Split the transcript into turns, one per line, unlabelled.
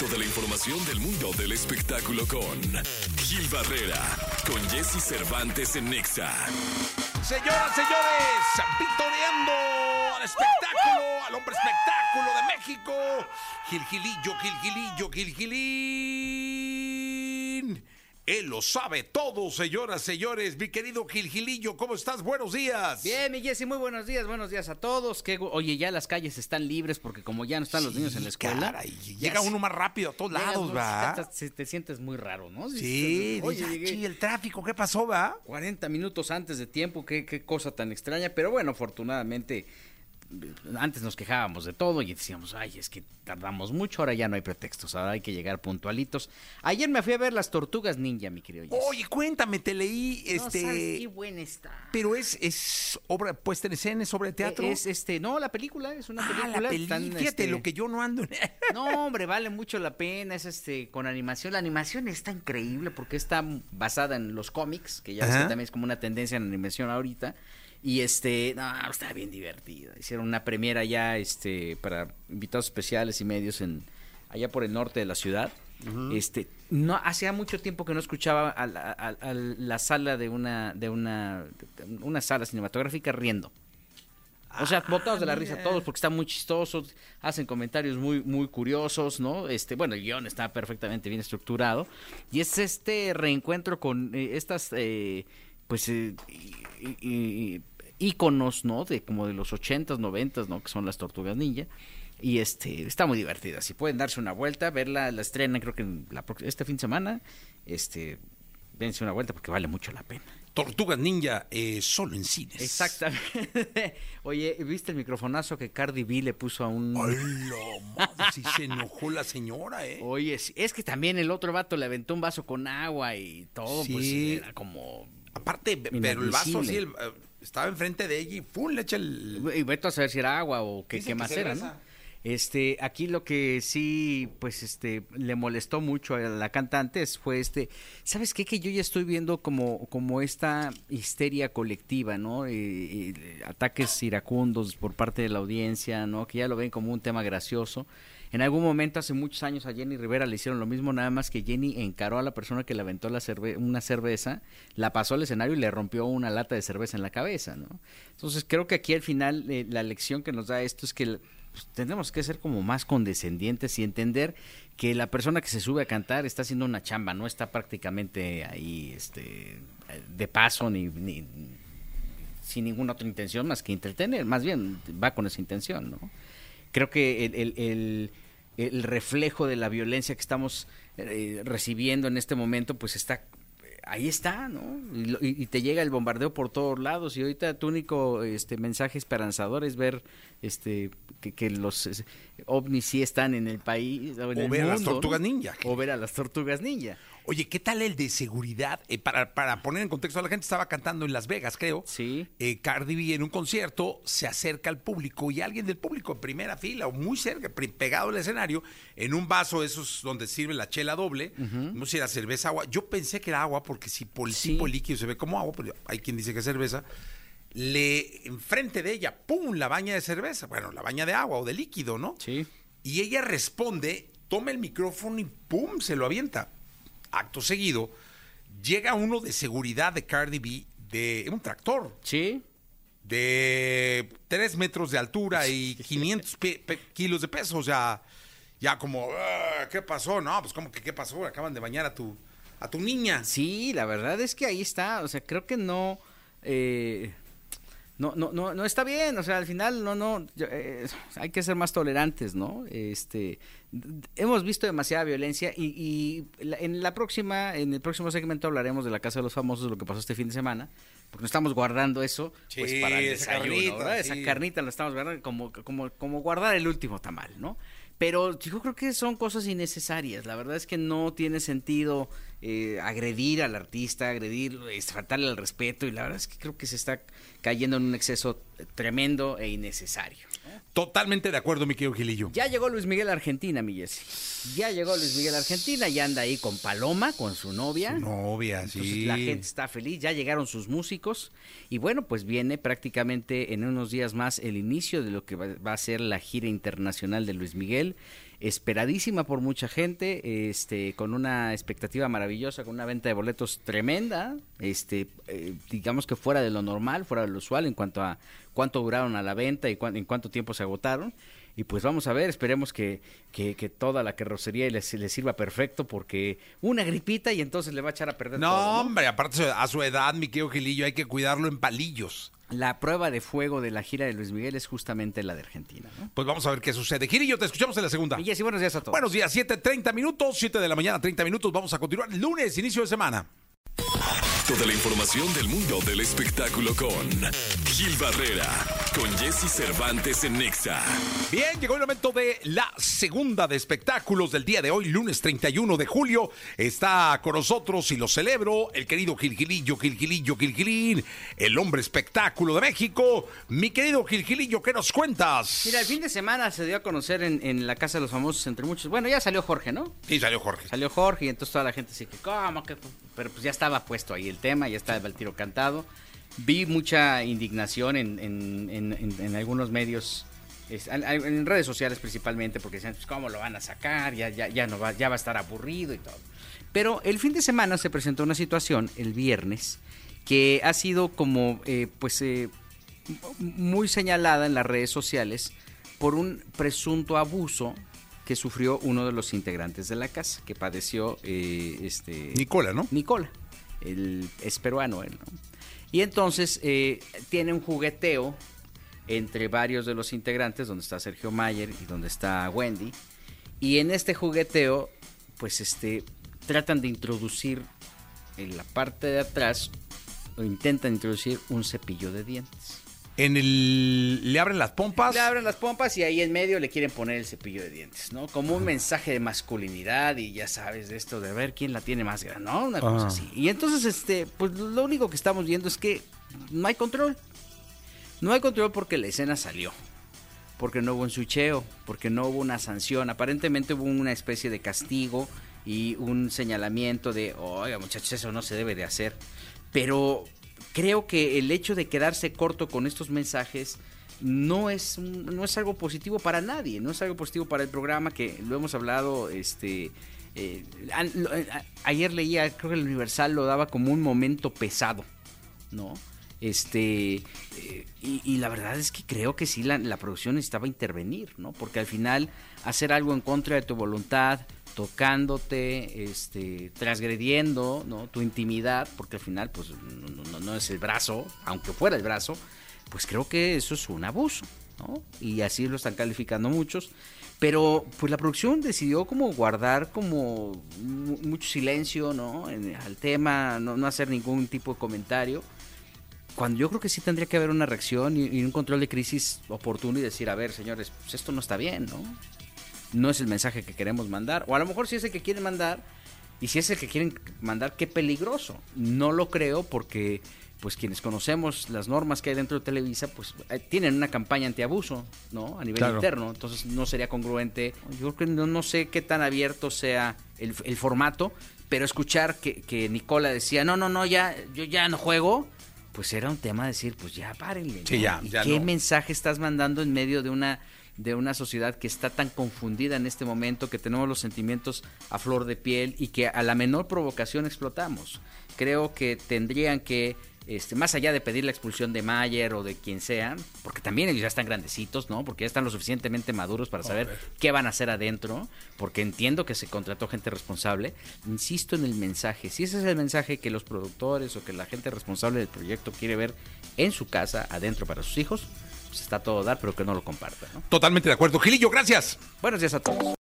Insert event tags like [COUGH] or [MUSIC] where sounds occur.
resto de la información del mundo del espectáculo con Gil Barrera, con Jesse Cervantes en Nexa.
Señoras, señores, victoriando al espectáculo, al hombre espectáculo de México. Gil Gilillo, Gil Gilillo, Gil Gilín. Él lo sabe todo, señoras, señores. Mi querido Gil Gilillo, ¿cómo estás? Buenos días.
Bien, mi Jessy, muy buenos días, buenos días a todos. Oye, ya las calles están libres porque como ya no están los niños en la escuela.
Caray, llega uno más rápido a todos
llegas,
lados. ¿va?
Te, te- te sientes muy raro, ¿no?
Sí,
Oye,
"Chi, el tráfico, ¿qué pasó, va?
40 minutos antes de tiempo, qué, qué cosa tan extraña. Pero bueno, afortunadamente, antes nos quejábamos de todo y decíamos, ay, es que tardamos mucho, ahora ya no hay pretextos, ahora hay que llegar puntualitos. Ayer me fui a ver las tortugas ninja, mi querido.
Oye, cuéntame, te leí,
No
este...
sabes qué buena está.
Pero es, es obra puesta en escena, es obra de teatro.
Es este, no, la película, es una
ah,
película.
la peli.
están,
Fíjate,
este,
lo que yo no ando. [LAUGHS]
No, hombre, vale mucho la pena. Es este con animación. La animación está increíble porque está basada en los cómics, que ya ves que también es como una tendencia en animación ahorita. Y este, no, está bien divertida. Hicieron una premiera ya este para invitados especiales y medios en allá por el norte de la ciudad. Este, no hacía mucho tiempo que no escuchaba a la, a- a la sala de una de una de una sala cinematográfica riendo. O sea, botados de la risa todos porque están muy chistosos, hacen comentarios muy muy curiosos, ¿no? Este, bueno, el guion está perfectamente bien estructurado y es este reencuentro con eh, estas eh, pues eh, íconos, ¿no? De como de los 80s, 90s, ¿no? Que son las Tortugas Ninja. Y este está muy divertida. Si pueden darse una vuelta, verla, la estrena creo que en la este fin de semana, este dense una vuelta porque vale mucho la pena.
Tortugas Ninja, eh, solo en cines.
Exactamente. [LAUGHS] Oye, ¿viste el microfonazo que Cardi B le puso a un...
¡Hola, madre! Sí se enojó la señora, ¿eh?
Oye, es que también el otro vato le aventó un vaso con agua y todo, pues
Sí.
era como...
Aparte, pero el vaso el, eh, estaba enfrente de ella y ¡pum! le echa el...
Y vete a saber si era agua o qué, más era, ¿no? Este, aquí lo que sí, pues, este, le molestó mucho a la cantante fue este, ¿sabes qué? Que yo ya estoy viendo como, como esta histeria colectiva, ¿no? Eh, eh, ataques iracundos por parte de la audiencia, ¿no? Que ya lo ven como un tema gracioso. En algún momento, hace muchos años, a Jenny Rivera le hicieron lo mismo, nada más que Jenny encaró a la persona que le aventó una cerveza, la pasó al escenario y le rompió una lata de cerveza en la cabeza, ¿no? Entonces, creo que aquí al final eh, la lección que nos da esto es que pues, tenemos que ser como más condescendientes y entender que la persona que se sube a cantar está haciendo una chamba, no está prácticamente ahí este, de paso ni, ni sin ninguna otra intención más que entretener, más bien va con esa intención, ¿no? Creo que el, el- el- el reflejo de la violencia que estamos eh, recibiendo en este momento, pues está ahí está, ¿no? Y, y- te llega el bombardeo por todos lados y ahorita tu único este mensaje esperanzador es ver este que, que los eh, ovnis sí están en el país o, en
O
el
ver a las tortugas ninja.
o ver a las tortugas ninja.
Oye, ¿qué tal el de seguridad? Eh, para, para poner en contexto a la gente, estaba cantando en Las Vegas, creo.
Sí.
Eh, Cardi B en un concierto se acerca al público y alguien del público en primera fila o muy cerca, pegado al escenario, en un vaso esos donde sirve la chela doble, no sé si era cerveza, agua. Yo pensé que era agua porque si por el
Sí.
tipo líquido se ve como agua, pero hay quien dice que es cerveza. Le enfrente de ella, ¡pum! la baña de cerveza, bueno, la baña de agua o de líquido, ¿no?
Sí.
Y ella responde, toma el micrófono y ¡pum! se lo avienta. Acto seguido, llega uno de seguridad de Cardi B de un tractor
Sí.
de 3 metros de altura y 500 pe- pe- kilos de peso. O sea, ya como, "Ah, ¿qué pasó? No, pues como que, ¿qué pasó? Acaban de bañar a tu, a tu niña.
Sí, la verdad es que ahí está. O sea, creo que no. eh, no, no, no, no está bien. O sea, al final no, no. eh, hay que ser más tolerantes, ¿no? Este, hemos visto demasiada violencia y, y la- en la próxima, en el próximo segmento hablaremos de la casa de los famosos, lo que pasó este fin de semana, porque nos estamos guardando eso, pues
Sí,
para el
esa
desayuno,
carnita,
¿verdad? Esa carnita la estamos guardando como, como, como guardar el último tamal, ¿no? Pero yo creo que son cosas innecesarias. La verdad es que no tiene sentido eh, agredir al artista, agredir, faltarle al respeto. Y la verdad es que creo que se está cayendo en un exceso tremendo e innecesario.
Totalmente de acuerdo, mi querido Gilillo.
Ya llegó Luis Miguel a Argentina, mi. Ya llegó Luis Miguel a Argentina, ya anda ahí con Paloma, con su novia.
Su novia,
Entonces
sí.
la gente está feliz, ya llegaron sus músicos y bueno, pues viene prácticamente en unos días más el inicio de lo que va, va a ser la gira internacional de Luis Miguel. Esperadísima por mucha gente, este, con una expectativa maravillosa, con una venta de boletos tremenda, este, eh, digamos que fuera de lo normal, fuera de lo usual en cuanto a cuánto duraron a la venta y en cuánto tiempo se agotaron. Y pues vamos a ver, esperemos que, que, toda la carrocería les, les, sirva perfecto, porque una gripita y entonces le va a echar a perder
no,
todo.
No, hombre, aparte a su edad, mi querido Gilillo, hay que cuidarlo en palillos.
La prueba de fuego de la gira de Luis Miguel es justamente la de Argentina.
Pues vamos a ver qué sucede. Gilillo, te escuchamos en la segunda.
Y sí, buenos días a todos.
Buenos días, 7.30 minutos, 7 de la mañana, 30 minutos. Vamos a continuar. Lunes, inicio de semana.
Toda la información del mundo del espectáculo con Gil Barrera, con Jesse Cervantes en Nexa.
Bien, llegó el momento de la segunda de espectáculos del día de hoy, lunes 31 de julio. Está con nosotros y lo celebro el querido Gilgilillo, Gilgilillo, Gilgilín, el hombre espectáculo de México. Mi querido Gilgilillo, ¿qué nos cuentas?
Mira, el fin de semana se dio a conocer en, la Casa de los Famosos, entre muchos. Bueno, ya salió Jorge, ¿no?
Sí, salió Jorge.
Salió Jorge y entonces toda la gente se que, ¿cómo? Que? Pero pues ya estaba puesto ahí el tema, ya estaba el tiro cantado. Vi mucha indignación en, en, algunos medios, en redes sociales principalmente, porque decían, pues, ¿cómo lo van a sacar? Ya, ya, ya, no va, ya va a estar aburrido y todo. Pero el fin de semana se presentó una situación, el viernes, que ha sido como, eh, pues, eh, muy señalada en las redes sociales por un presunto abuso que sufrió uno de los integrantes de la casa, que padeció eh, este
Nicola, ¿no?
Nicola el, es peruano él, Y entonces eh, tiene un jugueteo entre varios de los integrantes, donde está Sergio Mayer y donde está Wendy. Y en este jugueteo, pues este, tratan de introducir en la parte de atrás, o intentan introducir un cepillo de dientes
en el le abren las pompas.
Le abren las pompas y ahí en medio le quieren poner el cepillo de dientes, ¿no? Como un mensaje de masculinidad y ya sabes de esto de ver quién la tiene más grande, ¿no? Una cosa así. Y entonces este, pues lo único que estamos viendo es que no hay control. No hay control porque la escena salió. Porque no hubo un sucheo, porque no hubo una sanción. Aparentemente hubo una especie de castigo y un señalamiento de, oiga muchachos, eso no se debe de hacer. Pero creo que el hecho de quedarse corto con estos mensajes no es no es algo positivo para nadie, no es algo positivo para el programa que lo hemos hablado este eh, eh, ayer leía, creo que el Universal lo daba como un momento pesado, ¿no? Este, eh, y, la verdad es que creo que sí, la, la producción necesitaba intervenir, ¿no? Porque al final hacer algo en contra de tu voluntad, tocándote, este, transgrediendo ¿no? tu intimidad, porque al final pues no, es el brazo, aunque fuera el brazo, pues creo que eso es un abuso, ¿no? Y así lo están calificando muchos. Pero pues la producción decidió como guardar como mucho silencio, ¿no? al tema, no, hacer ningún tipo de comentario. Cuando yo creo que sí tendría que haber una reacción y, y un control de crisis oportuno y decir, a ver, señores, pues esto no está bien, ¿no? no es el mensaje que queremos mandar. O a lo mejor si es el que quieren mandar, y si es el que quieren mandar, qué peligroso. No lo creo porque pues quienes conocemos las normas que hay dentro de Televisa, pues eh, tienen una campaña antiabuso, ¿no? A nivel interno, entonces no sería congruente. Yo creo que no, sé qué tan abierto sea el, formato, pero escuchar que, que, Nicola decía, no, no, no, ya, yo ya no juego, pues era un tema de decir, pues ya párenle.
ya,
¿Y qué mensaje estás mandando en medio de una de una sociedad que está tan confundida en este momento, que tenemos los sentimientos a flor de piel y que a la menor provocación explotamos. Creo que tendrían que, este, más allá de pedir la expulsión de Mayer o de quien sea, porque también ellos ya están grandecitos, ¿no? Porque ya están lo suficientemente maduros para saber qué van a hacer adentro, porque entiendo que se contrató gente responsable. Insisto en el mensaje, si ese es el mensaje que los productores o que la gente responsable del proyecto quiere ver en su casa, adentro para sus hijos, pues está todo dar, pero que no lo comparta. ¿no?
Totalmente de acuerdo. Gilillo, gracias.
Buenos días a todos.